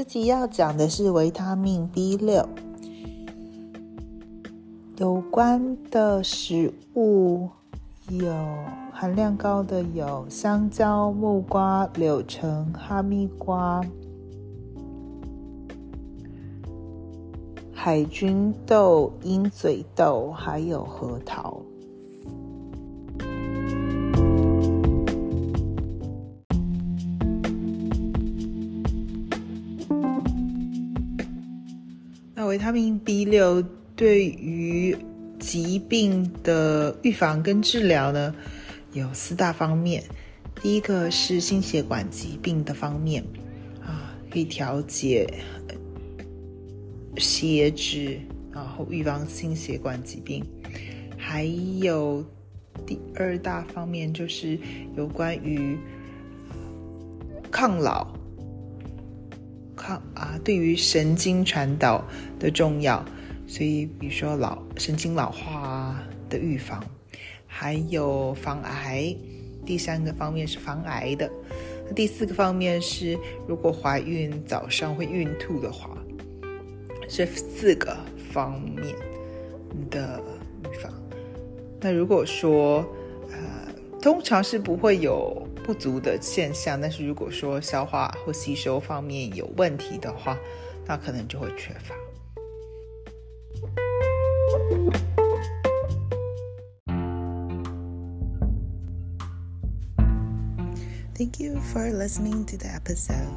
这集要讲的是维他命 B 六有关的食物，有含量高的有香蕉、木瓜、柳橙、哈密瓜、海军豆、鹰嘴豆，还有核桃。维他命 B 六对于疾病的预防跟治疗呢，有四大方面。第一个是心血管疾病的方面，啊，可以调节血脂，然后预防心血管疾病。还有第二大方面就是有关于抗老。啊，对于神经传导的重要，所以比如说老神经老化的预防，还有防癌。第三个方面是防癌的，第四个方面是如果怀孕早上会孕吐的话，这四个方面的预防。那如果说，通常是不会有。不足的现象，但是如果说消化或吸收方面有问题的话，那可能就会缺乏。Thank you for listening to the episode.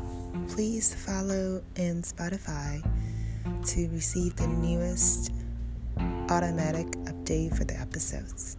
Please follow in Spotify to receive the newest automatic update for the episodes.